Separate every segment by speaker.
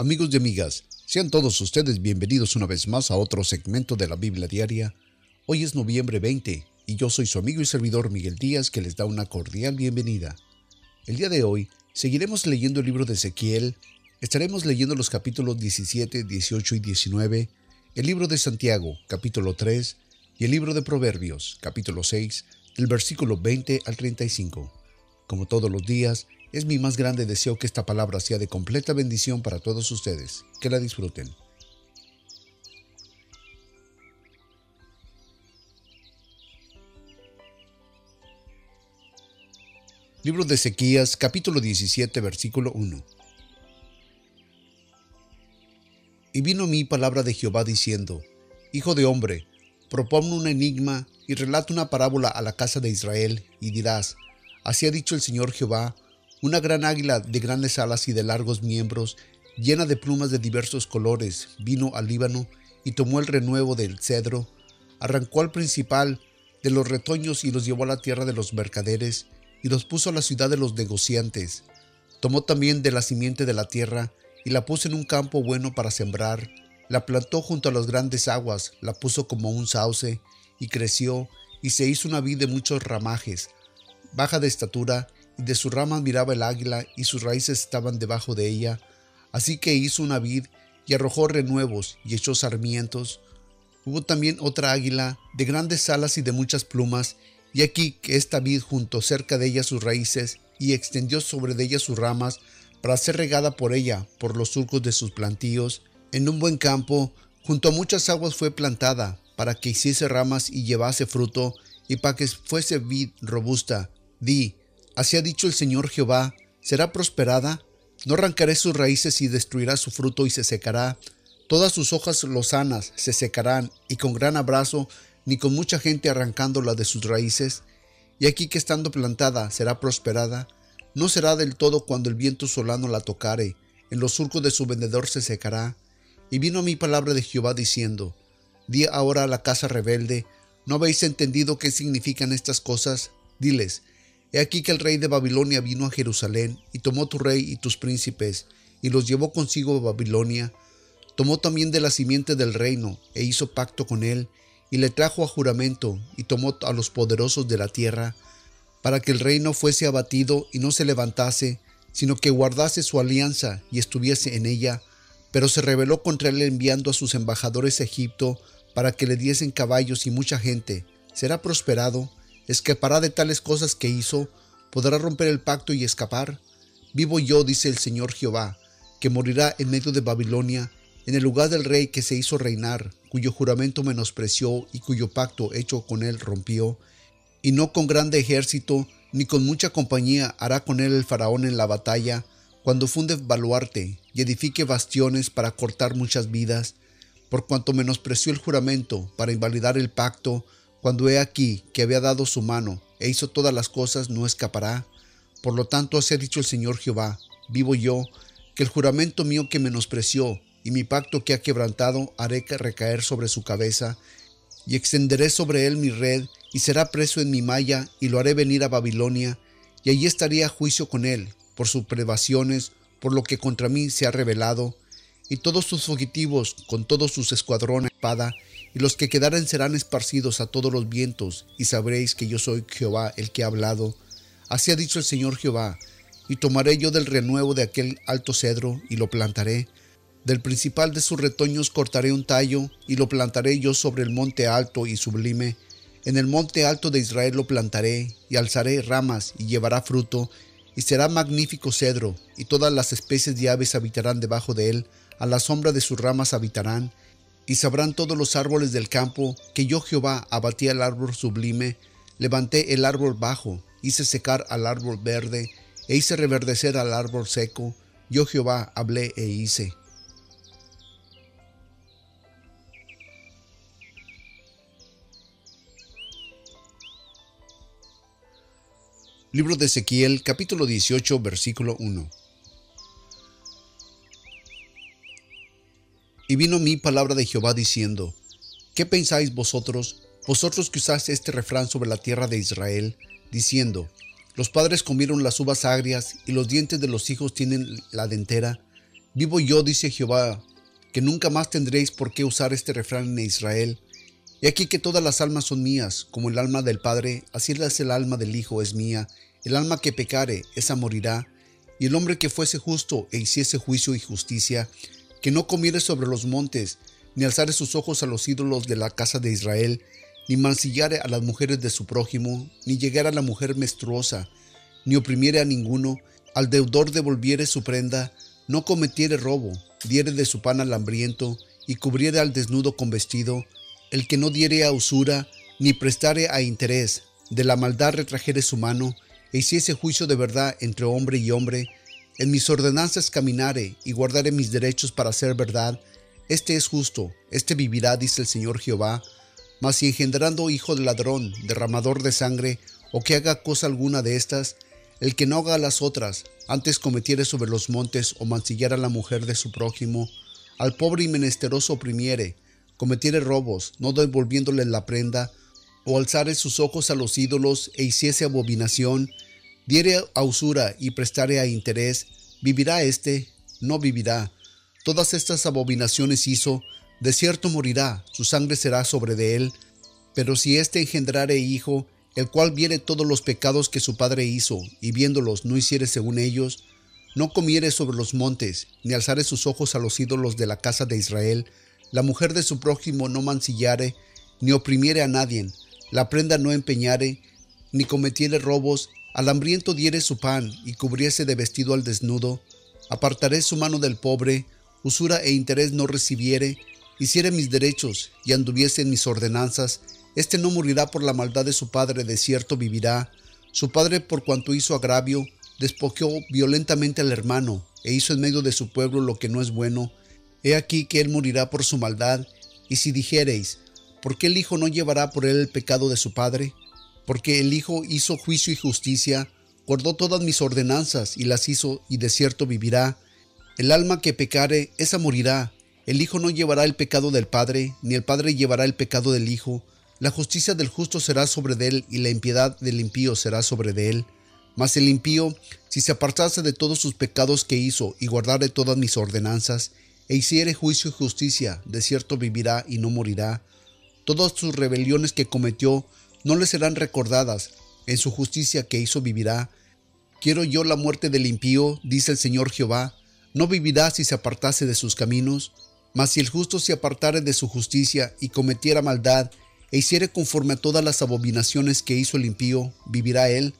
Speaker 1: Amigos y amigas, sean todos ustedes bienvenidos una vez más a otro segmento de la Biblia Diaria. Hoy es noviembre 20 y yo soy su amigo y servidor Miguel Díaz que les da una cordial bienvenida. El día de hoy seguiremos leyendo el libro de Ezequiel, estaremos leyendo los capítulos 17, 18 y 19, el libro de Santiago, capítulo 3, y el libro de Proverbios, capítulo 6, del versículo 20 al 35. Como todos los días, es mi más grande deseo que esta palabra sea de completa bendición para todos ustedes. Que la disfruten. Libro de Ezequías, capítulo 17, versículo 1. Y vino mi palabra de Jehová diciendo, Hijo de hombre, propone un enigma y relata una parábola a la casa de Israel, y dirás, Así ha dicho el Señor Jehová, una gran águila de grandes alas y de largos miembros, llena de plumas de diversos colores, vino al Líbano y tomó el renuevo del cedro, arrancó al principal de los retoños y los llevó a la tierra de los mercaderes, y los puso a la ciudad de los negociantes. Tomó también de la simiente de la tierra, y la puso en un campo bueno para sembrar, la plantó junto a las grandes aguas, la puso como un sauce, y creció, y se hizo una vid de muchos ramajes, baja de estatura, de sus ramas miraba el águila, y sus raíces estaban debajo de ella. Así que hizo una vid, y arrojó renuevos, y echó sarmientos. Hubo también otra águila, de grandes alas y de muchas plumas, y aquí que esta vid juntó cerca de ella sus raíces, y extendió sobre de ella sus ramas, para ser regada por ella, por los surcos de sus plantíos. En un buen campo, junto a muchas aguas fue plantada, para que hiciese ramas y llevase fruto, y para que fuese vid robusta. Di, Así ha dicho el Señor Jehová, será prosperada, no arrancaré sus raíces y destruirá su fruto y se secará, todas sus hojas lozanas se secarán, y con gran abrazo, ni con mucha gente arrancándola de sus raíces, y aquí que estando plantada será prosperada, no será del todo cuando el viento solano la tocare, en los surcos de su vendedor se secará. Y vino mi palabra de Jehová diciendo, Di ahora a la casa rebelde, ¿no habéis entendido qué significan estas cosas? Diles, He aquí que el rey de Babilonia vino a Jerusalén y tomó tu rey y tus príncipes y los llevó consigo a Babilonia. Tomó también de la simiente del reino e hizo pacto con él y le trajo a juramento y tomó a los poderosos de la tierra para que el reino fuese abatido y no se levantase, sino que guardase su alianza y estuviese en ella. Pero se rebeló contra él enviando a sus embajadores a Egipto para que le diesen caballos y mucha gente. ¿Será prosperado? Escapará de tales cosas que hizo, podrá romper el pacto y escapar. Vivo yo, dice el Señor Jehová, que morirá en medio de Babilonia, en el lugar del rey que se hizo reinar, cuyo juramento menospreció y cuyo pacto hecho con él rompió, y no con grande ejército, ni con mucha compañía hará con él el faraón en la batalla, cuando funde baluarte y edifique bastiones para cortar muchas vidas, por cuanto menospreció el juramento para invalidar el pacto, cuando he aquí que había dado su mano e hizo todas las cosas, no escapará. Por lo tanto, así ha dicho el Señor Jehová, vivo yo, que el juramento mío que menospreció y mi pacto que ha quebrantado haré recaer sobre su cabeza, y extenderé sobre él mi red, y será preso en mi malla, y lo haré venir a Babilonia, y allí estaría a juicio con él, por sus privaciones, por lo que contra mí se ha revelado, y todos sus fugitivos, con todos sus escuadrones, espada, y los que quedaren serán esparcidos a todos los vientos, y sabréis que yo soy Jehová el que ha hablado. Así ha dicho el Señor Jehová, y tomaré yo del renuevo de aquel alto cedro, y lo plantaré. Del principal de sus retoños cortaré un tallo, y lo plantaré yo sobre el monte alto y sublime. En el monte alto de Israel lo plantaré, y alzaré ramas, y llevará fruto, y será magnífico cedro, y todas las especies de aves habitarán debajo de él, a la sombra de sus ramas habitarán, y sabrán todos los árboles del campo que yo Jehová abatí al árbol sublime, levanté el árbol bajo, hice secar al árbol verde, e hice reverdecer al árbol seco, yo Jehová hablé e hice. Libro de Ezequiel capítulo 18 versículo 1 Y vino mi palabra de Jehová diciendo, ¿qué pensáis vosotros, vosotros que usáis este refrán sobre la tierra de Israel, diciendo, los padres comieron las uvas agrias y los dientes de los hijos tienen la dentera? Vivo yo, dice Jehová, que nunca más tendréis por qué usar este refrán en Israel. Y aquí que todas las almas son mías, como el alma del Padre, así es el alma del Hijo es mía. El alma que pecare, esa morirá. Y el hombre que fuese justo e hiciese juicio y justicia, que no comiere sobre los montes, ni alzare sus ojos a los ídolos de la casa de Israel, ni mancillare a las mujeres de su prójimo, ni llegara a la mujer menstruosa, ni oprimiere a ninguno, al deudor devolviere su prenda, no cometiere robo, diere de su pan al hambriento, y cubriere al desnudo con vestido, el que no diere a usura, ni prestare a interés, de la maldad retrajere su mano, e hiciese juicio de verdad entre hombre y hombre, en mis ordenanzas caminare y guardare mis derechos para hacer verdad, este es justo, este vivirá, dice el Señor Jehová, mas si engendrando hijo de ladrón, derramador de sangre, o que haga cosa alguna de estas, el que no haga las otras, antes cometiere sobre los montes o mancillara a la mujer de su prójimo, al pobre y menesteroso oprimiere, cometiere robos, no devolviéndole la prenda, o alzare sus ojos a los ídolos e hiciese abominación, diere a usura y prestare a interés, ¿vivirá éste? No vivirá. Todas estas abominaciones hizo, de cierto morirá, su sangre será sobre de él. Pero si éste engendrare hijo, el cual viere todos los pecados que su padre hizo, y viéndolos no hiciere según ellos, no comiere sobre los montes, ni alzare sus ojos a los ídolos de la casa de Israel, la mujer de su prójimo no mancillare, ni oprimiere a nadie, la prenda no empeñare, ni cometiere robos, al hambriento diere su pan, y cubriese de vestido al desnudo, apartaré su mano del pobre, usura e interés no recibiere, hiciere mis derechos, y anduviese en mis ordenanzas, este no morirá por la maldad de su padre, de cierto vivirá. Su padre, por cuanto hizo agravio, despojó violentamente al hermano, e hizo en medio de su pueblo lo que no es bueno. He aquí que él morirá por su maldad. Y si dijereis, ¿por qué el Hijo no llevará por él el pecado de su padre? Porque el Hijo hizo juicio y justicia, guardó todas mis ordenanzas y las hizo, y de cierto vivirá. El alma que pecare, esa morirá. El Hijo no llevará el pecado del Padre, ni el Padre llevará el pecado del Hijo la justicia del justo será sobre de él y la impiedad del impío será sobre de él. Mas el impío, si se apartase de todos sus pecados que hizo y guardare todas mis ordenanzas, e hiciere juicio y justicia, de cierto vivirá y no morirá. Todas sus rebeliones que cometió no le serán recordadas, en su justicia que hizo vivirá. Quiero yo la muerte del impío, dice el Señor Jehová, no vivirá si se apartase de sus caminos, mas si el justo se apartare de su justicia y cometiera maldad e hiciere conforme a todas las abominaciones que hizo el impío, vivirá él.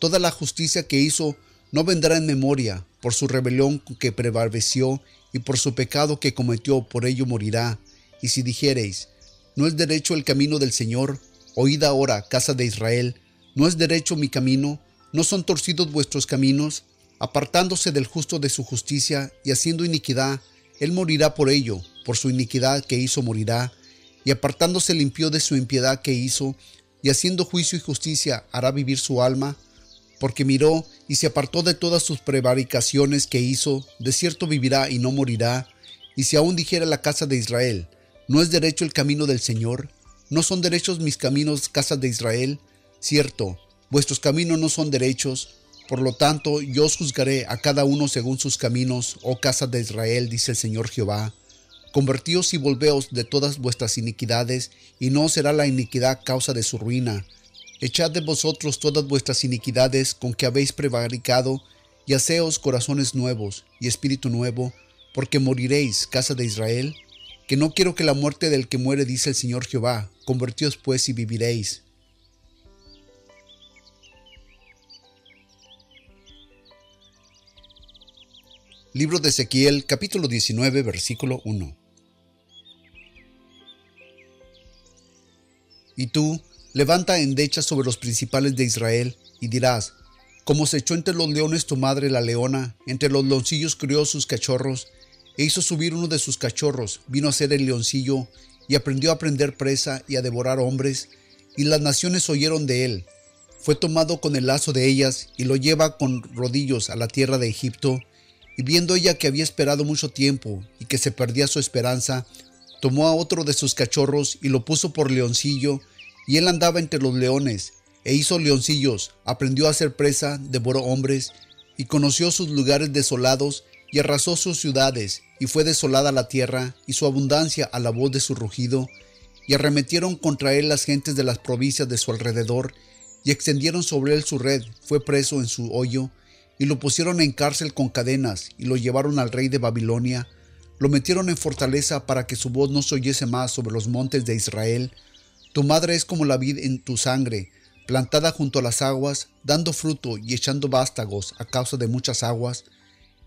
Speaker 1: Toda la justicia que hizo no vendrá en memoria, por su rebelión que prevaleció y por su pecado que cometió, por ello morirá. Y si dijereis, ¿no es derecho el camino del Señor? Oíd ahora, casa de Israel, ¿no es derecho mi camino? ¿No son torcidos vuestros caminos? Apartándose del justo de su justicia y haciendo iniquidad, él morirá por ello, por su iniquidad que hizo morirá y apartándose limpió de su impiedad que hizo, y haciendo juicio y justicia hará vivir su alma, porque miró y se apartó de todas sus prevaricaciones que hizo, de cierto vivirá y no morirá, y si aún dijera la casa de Israel, ¿no es derecho el camino del Señor? ¿No son derechos mis caminos, casa de Israel? Cierto, vuestros caminos no son derechos, por lo tanto yo os juzgaré a cada uno según sus caminos, oh casa de Israel, dice el Señor Jehová. Convertíos y volveos de todas vuestras iniquidades, y no será la iniquidad causa de su ruina. Echad de vosotros todas vuestras iniquidades con que habéis prevaricado, y haceos corazones nuevos y espíritu nuevo, porque moriréis, casa de Israel. Que no quiero que la muerte del que muere, dice el Señor Jehová. Convertíos pues y viviréis. Libro de Ezequiel capítulo 19 versículo 1 Y tú, levanta endecha sobre los principales de Israel, y dirás, como se echó entre los leones tu madre la leona, entre los leoncillos crió sus cachorros, e hizo subir uno de sus cachorros, vino a ser el leoncillo, y aprendió a prender presa y a devorar hombres, y las naciones oyeron de él. Fue tomado con el lazo de ellas, y lo lleva con rodillos a la tierra de Egipto, y viendo ella que había esperado mucho tiempo y que se perdía su esperanza, tomó a otro de sus cachorros y lo puso por leoncillo, y él andaba entre los leones, e hizo leoncillos, aprendió a hacer presa, devoró hombres, y conoció sus lugares desolados, y arrasó sus ciudades, y fue desolada la tierra, y su abundancia a la voz de su rugido, y arremetieron contra él las gentes de las provincias de su alrededor, y extendieron sobre él su red, fue preso en su hoyo, y lo pusieron en cárcel con cadenas, y lo llevaron al rey de Babilonia, lo metieron en fortaleza para que su voz no se oyese más sobre los montes de Israel. Tu madre es como la vid en tu sangre, plantada junto a las aguas, dando fruto y echando vástagos a causa de muchas aguas.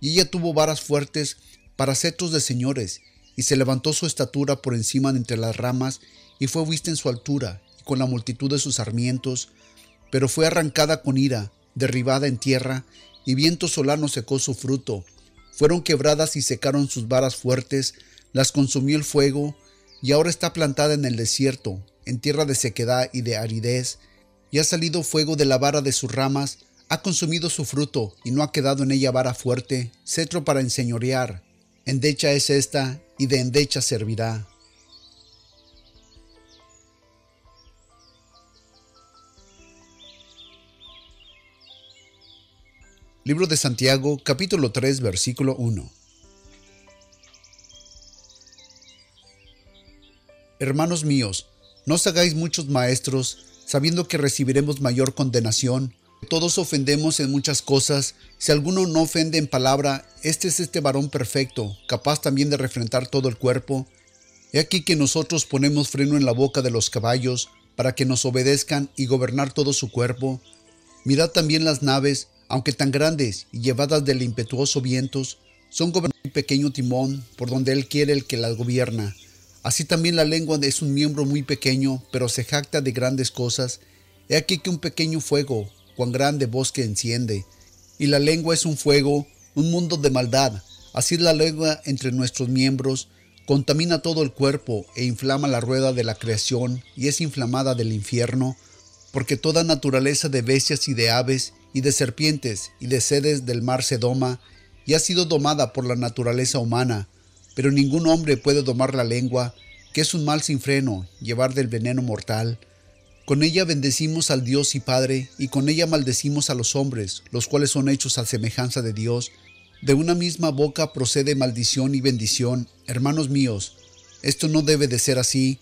Speaker 1: Y ella tuvo varas fuertes para cetros de señores, y se levantó su estatura por encima de entre las ramas, y fue vista en su altura, y con la multitud de sus sarmientos, pero fue arrancada con ira, derribada en tierra, y viento solano secó su fruto. Fueron quebradas y secaron sus varas fuertes, las consumió el fuego, y ahora está plantada en el desierto, en tierra de sequedad y de aridez, y ha salido fuego de la vara de sus ramas, ha consumido su fruto, y no ha quedado en ella vara fuerte, cetro para enseñorear. Endecha es esta, y de endecha servirá. Libro de Santiago, capítulo 3, versículo 1. Hermanos míos, no os hagáis muchos maestros, sabiendo que recibiremos mayor condenación. Todos ofendemos en muchas cosas. Si alguno no ofende en palabra, este es este varón perfecto, capaz también de refrentar todo el cuerpo. He aquí que nosotros ponemos freno en la boca de los caballos, para que nos obedezcan y gobernar todo su cuerpo. Mirad también las naves, aunque tan grandes y llevadas del impetuoso vientos, son gobernadas un pequeño timón por donde Él quiere el que las gobierna. Así también la lengua es un miembro muy pequeño, pero se jacta de grandes cosas. He aquí que un pequeño fuego, cuán grande bosque enciende. Y la lengua es un fuego, un mundo de maldad. Así la lengua entre nuestros miembros contamina todo el cuerpo e inflama la rueda de la creación y es inflamada del infierno, porque toda naturaleza de bestias y de aves y de serpientes y de sedes del mar se doma, y ha sido domada por la naturaleza humana, pero ningún hombre puede domar la lengua, que es un mal sin freno, llevar del veneno mortal. Con ella bendecimos al Dios y Padre, y con ella maldecimos a los hombres, los cuales son hechos a semejanza de Dios. De una misma boca procede maldición y bendición. Hermanos míos, esto no debe de ser así.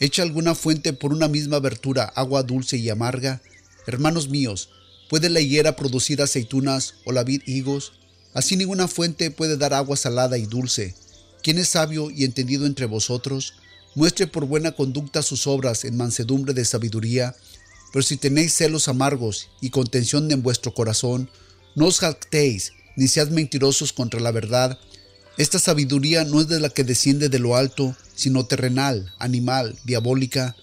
Speaker 1: ¿Echa alguna fuente por una misma abertura agua dulce y amarga? Hermanos míos, ¿Puede la higuera producir aceitunas o la vid higos? Así ninguna fuente puede dar agua salada y dulce. ¿Quién es sabio y entendido entre vosotros? Muestre por buena conducta sus obras en mansedumbre de sabiduría. Pero si tenéis celos amargos y contención en vuestro corazón, no os jactéis, ni seáis mentirosos contra la verdad. Esta sabiduría no es de la que desciende de lo alto, sino terrenal, animal, diabólica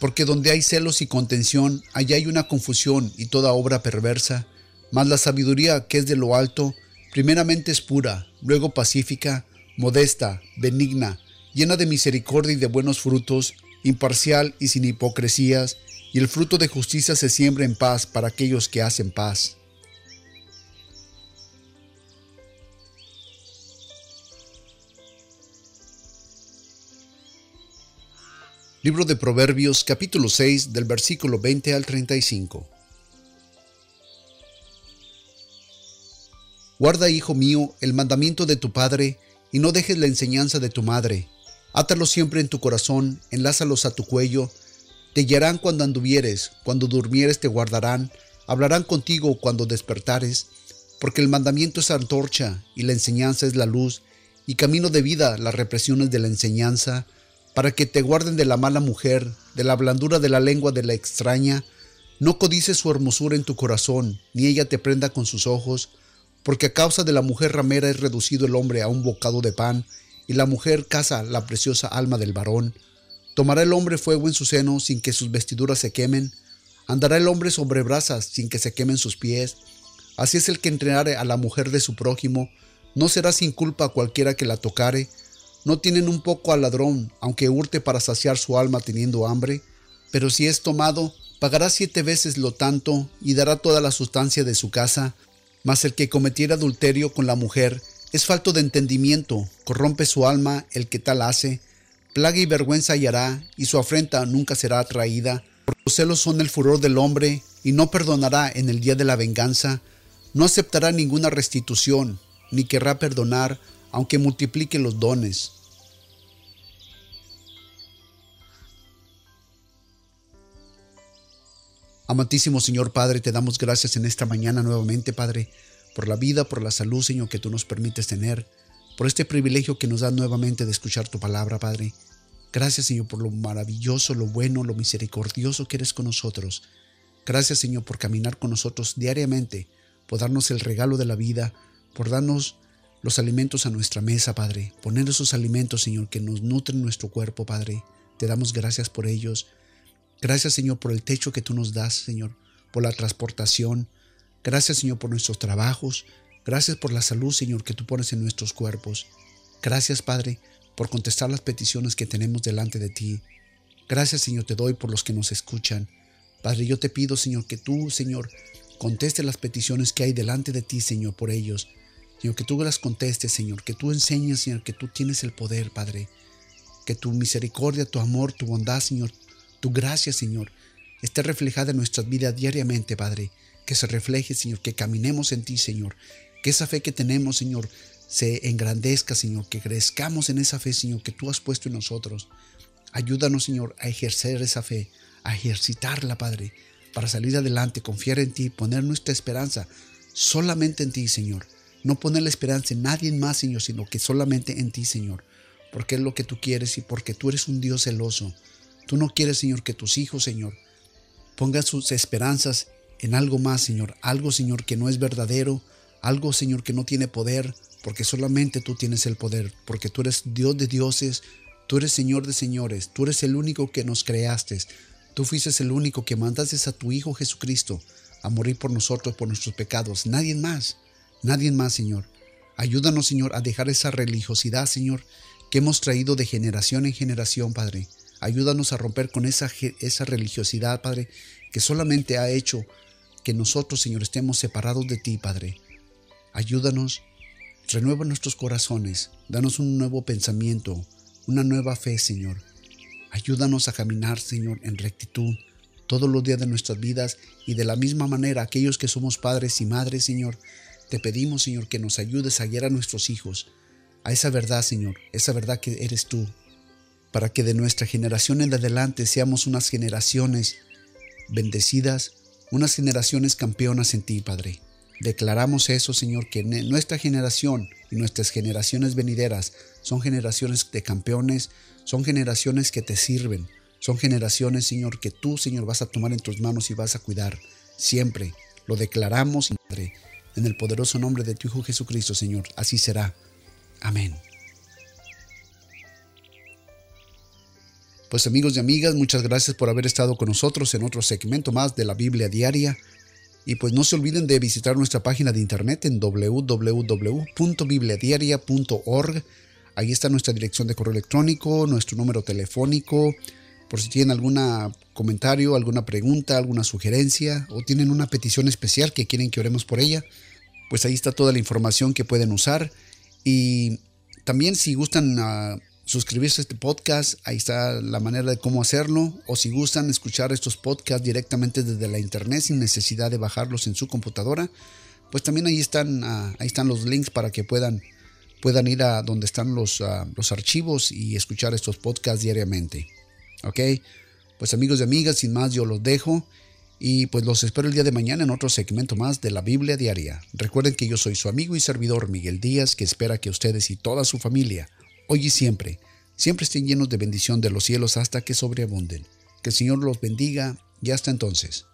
Speaker 1: porque donde hay celos y contención, allá hay una confusión y toda obra perversa. Mas la sabiduría que es de lo alto, primeramente es pura, luego pacífica, modesta, benigna, llena de misericordia y de buenos frutos, imparcial y sin hipocresías, y el fruto de justicia se siembra en paz para aquellos que hacen paz. Libro de Proverbios capítulo 6 del versículo 20 al 35. Guarda, hijo mío, el mandamiento de tu padre, y no dejes la enseñanza de tu madre. Átalos siempre en tu corazón, enlázalos a tu cuello. Te guiarán cuando anduvieres, cuando durmieres te guardarán, hablarán contigo cuando despertares, porque el mandamiento es antorcha, y la enseñanza es la luz, y camino de vida las represiones de la enseñanza, para que te guarden de la mala mujer, de la blandura de la lengua de la extraña. No codices su hermosura en tu corazón, ni ella te prenda con sus ojos, porque a causa de la mujer ramera es reducido el hombre a un bocado de pan, y la mujer caza la preciosa alma del varón. Tomará el hombre fuego en su seno sin que sus vestiduras se quemen. Andará el hombre sobre brasas sin que se quemen sus pies. Así es el que entrenare a la mujer de su prójimo. No será sin culpa cualquiera que la tocare, no tienen un poco al ladrón, aunque hurte para saciar su alma teniendo hambre, pero si es tomado, pagará siete veces lo tanto y dará toda la sustancia de su casa. Mas el que cometiera adulterio con la mujer es falto de entendimiento, corrompe su alma el que tal hace, plaga y vergüenza hallará, y su afrenta nunca será atraída. Los celos son el furor del hombre, y no perdonará en el día de la venganza, no aceptará ninguna restitución, ni querrá perdonar, aunque multiplique los dones. Amantísimo Señor Padre, te damos gracias en esta mañana nuevamente, Padre, por la vida, por la salud, Señor, que tú nos permites tener, por este privilegio que nos da nuevamente de escuchar tu palabra, Padre. Gracias, Señor, por lo maravilloso, lo bueno, lo misericordioso que eres con nosotros. Gracias, Señor, por caminar con nosotros diariamente, por darnos el regalo de la vida, por darnos los alimentos a nuestra mesa, Padre. Poner esos alimentos, Señor, que nos nutren nuestro cuerpo, Padre. Te damos gracias por ellos. Gracias, Señor, por el techo que tú nos das, Señor, por la transportación. Gracias, Señor, por nuestros trabajos. Gracias por la salud, Señor, que tú pones en nuestros cuerpos. Gracias, Padre, por contestar las peticiones que tenemos delante de ti. Gracias, Señor, te doy por los que nos escuchan. Padre, yo te pido, Señor, que tú, Señor, conteste las peticiones que hay delante de ti, Señor, por ellos. Señor, que tú las contestes, Señor, que tú enseñes, Señor, que tú tienes el poder, Padre. Que tu misericordia, tu amor, tu bondad, Señor, tu gracia, Señor, esté reflejada en nuestras vidas diariamente, Padre. Que se refleje, Señor, que caminemos en ti, Señor. Que esa fe que tenemos, Señor, se engrandezca, Señor. Que crezcamos en esa fe, Señor, que tú has puesto en nosotros. Ayúdanos, Señor, a ejercer esa fe, a ejercitarla, Padre, para salir adelante, confiar en ti, poner nuestra esperanza solamente en ti, Señor. No poner la esperanza en nadie más, Señor, sino que solamente en ti, Señor. Porque es lo que tú quieres y porque tú eres un Dios celoso. Tú no quieres, Señor, que tus hijos, Señor, pongan sus esperanzas en algo más, Señor. Algo, Señor, que no es verdadero. Algo, Señor, que no tiene poder. Porque solamente tú tienes el poder. Porque tú eres Dios de dioses. Tú eres Señor de señores. Tú eres el único que nos creaste. Tú fuiste el único que mandaste a tu Hijo Jesucristo a morir por nosotros, por nuestros pecados. Nadie más. Nadie más, Señor. Ayúdanos, Señor, a dejar esa religiosidad, Señor, que hemos traído de generación en generación, Padre. Ayúdanos a romper con esa, esa religiosidad, Padre, que solamente ha hecho que nosotros, Señor, estemos separados de ti, Padre. Ayúdanos, renueva nuestros corazones, danos un nuevo pensamiento, una nueva fe, Señor. Ayúdanos a caminar, Señor, en rectitud todos los días de nuestras vidas y de la misma manera aquellos que somos padres y madres, Señor, te pedimos, Señor, que nos ayudes a guiar a nuestros hijos a esa verdad, Señor, esa verdad que eres tú, para que de nuestra generación en adelante seamos unas generaciones bendecidas, unas generaciones campeonas en ti, Padre. Declaramos eso, Señor, que nuestra generación y nuestras generaciones venideras son generaciones de campeones, son generaciones que te sirven, son generaciones, Señor, que tú, Señor, vas a tomar en tus manos y vas a cuidar. Siempre lo declaramos, Padre, en el poderoso nombre de tu Hijo Jesucristo, Señor. Así será. Amén. Pues amigos y amigas, muchas gracias por haber estado con nosotros en otro segmento más de la Biblia Diaria. Y pues no se olviden de visitar nuestra página de internet en www.bibliadiaria.org. Ahí está nuestra dirección de correo electrónico, nuestro número telefónico, por si tienen algún comentario, alguna pregunta, alguna sugerencia o tienen una petición especial que quieren que oremos por ella, pues ahí está toda la información que pueden usar. Y también si gustan ah, suscribirse a este podcast, ahí está la manera de cómo hacerlo. O si gustan escuchar estos podcasts directamente desde la internet sin necesidad de bajarlos en su computadora, pues también ahí están, ah, ahí están los links para que puedan, puedan ir a donde están los, ah, los archivos y escuchar estos podcasts diariamente. Ok, pues amigos y amigas, sin más yo los dejo. Y pues los espero el día de mañana en otro segmento más de la Biblia Diaria. Recuerden que yo soy su amigo y servidor Miguel Díaz, que espera que ustedes y toda su familia hoy y siempre, siempre estén llenos de bendición de los cielos hasta que sobreabunden. Que el Señor los bendiga y hasta entonces.